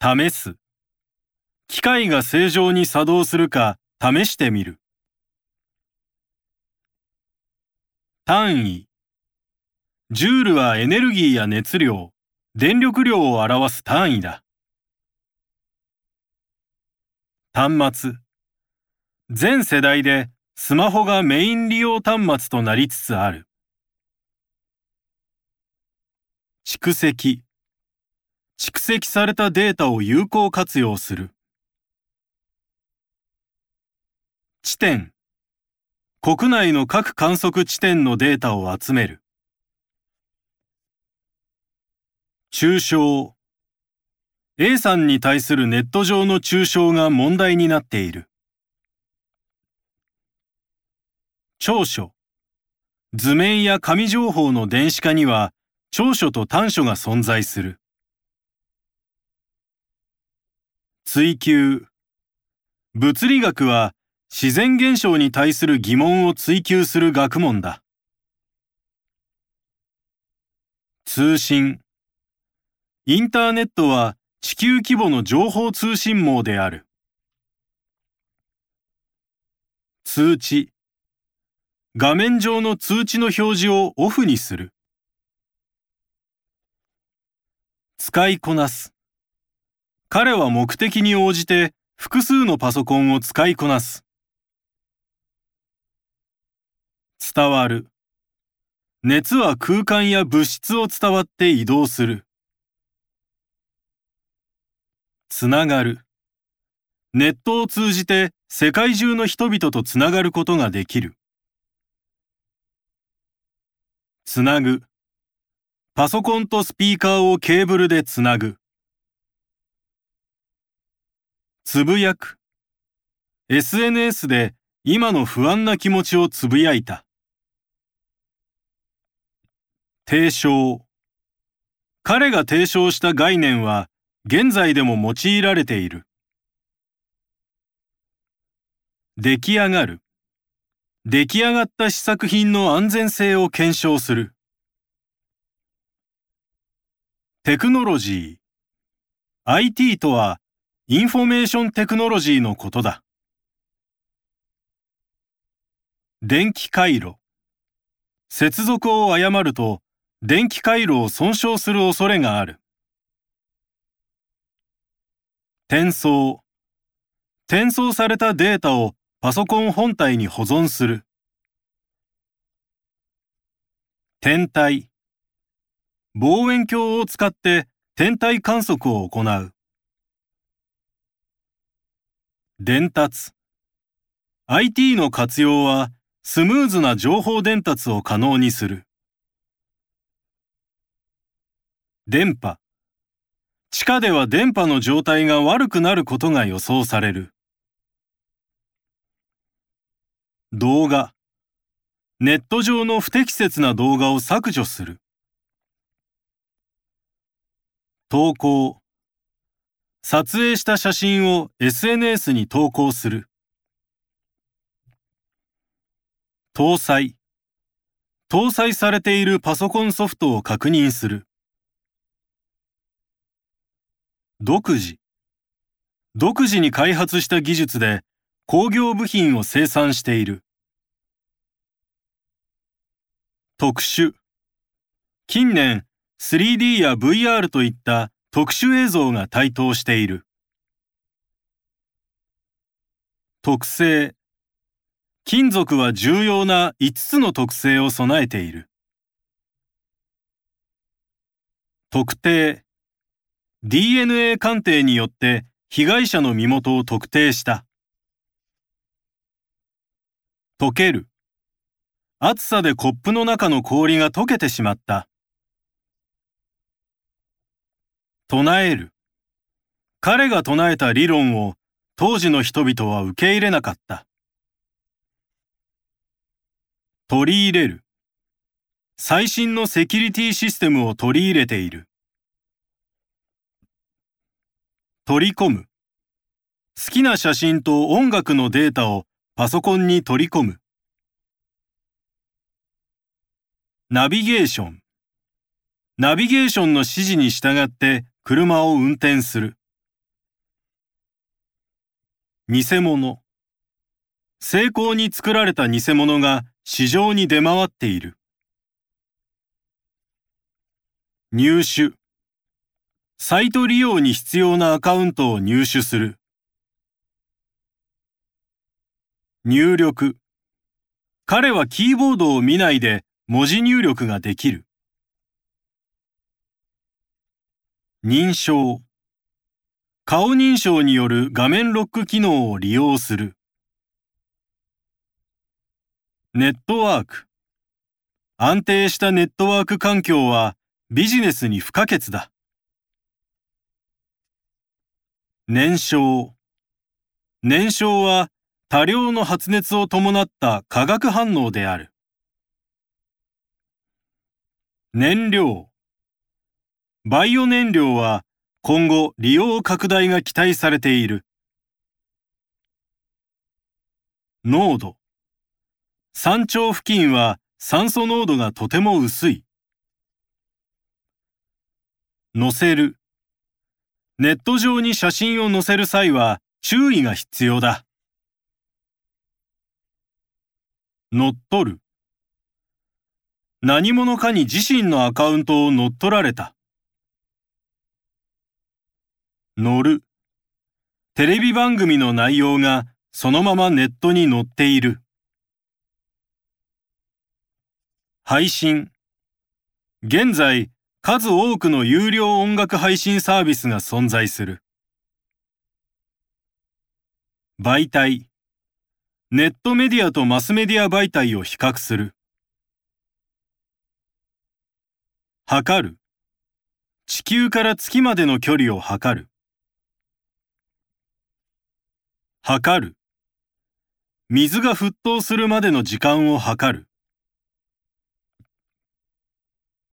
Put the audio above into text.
試す。機械が正常に作動するか試してみる。単位。ジュールはエネルギーや熱量、電力量を表す単位だ。端末。全世代でスマホがメイン利用端末となりつつある。蓄積。蓄積されたデータを有効活用する。地点。国内の各観測地点のデータを集める。抽象。A さんに対するネット上の抽象が問題になっている。長所。図面や紙情報の電子化には長所と短所が存在する。追求。物理学は自然現象に対する疑問を追求する学問だ。通信。インターネットは地球規模の情報通信網である。通知。画面上の通知の表示をオフにする。使いこなす。彼は目的に応じて複数のパソコンを使いこなす。伝わる。熱は空間や物質を伝わって移動する。つながる。ネットを通じて世界中の人々とつながることができる。つなぐ。パソコンとスピーカーをケーブルでつなぐ。つぶやく。SNS で今の不安な気持ちをつぶやいた。提唱。彼が提唱した概念は現在でも用いられている。出来上がる。出来上がった試作品の安全性を検証する。テクノロジー。IT とは information technology のことだ。電気回路。接続を誤ると電気回路を損傷する恐れがある。転送。転送されたデータをパソコン本体に保存する。天体。望遠鏡を使って天体観測を行う。伝達。IT の活用はスムーズな情報伝達を可能にする。電波。地下では電波の状態が悪くなることが予想される。動画。ネット上の不適切な動画を削除する。投稿。撮影した写真を SNS に投稿する。搭載。搭載されているパソコンソフトを確認する。独自。独自に開発した技術で工業部品を生産している。特殊。近年、3D や VR といった特殊映像が台頭している。特性。金属は重要な5つの特性を備えている。特定。DNA 鑑定によって被害者の身元を特定した。溶ける。暑さでコップの中の氷が溶けてしまった。唱える。彼が唱えた理論を当時の人々は受け入れなかった。取り入れる。最新のセキュリティシステムを取り入れている。取り込む。好きな写真と音楽のデータをパソコンに取り込む。ナビゲーション。ナビゲーションの指示に従って車を運転する。偽物。成功に作られた偽物が市場に出回っている。入手。サイト利用に必要なアカウントを入手する。入力。彼はキーボードを見ないで文字入力ができる。認証。顔認証による画面ロック機能を利用する。ネットワーク。安定したネットワーク環境はビジネスに不可欠だ。燃焼。燃焼は多量の発熱を伴った化学反応である。燃料。バイオ燃料は今後利用拡大が期待されている。濃度。山頂付近は酸素濃度がとても薄い。載せる。ネット上に写真を載せる際は注意が必要だ。乗っ取る。何者かに自身のアカウントを乗っ取られた。乗る。テレビ番組の内容がそのままネットに載っている。配信。現在、数多くの有料音楽配信サービスが存在する。媒体。ネットメディアとマスメディア媒体を比較する。測る。地球から月までの距離を測る。測る。水が沸騰するまでの時間を測る。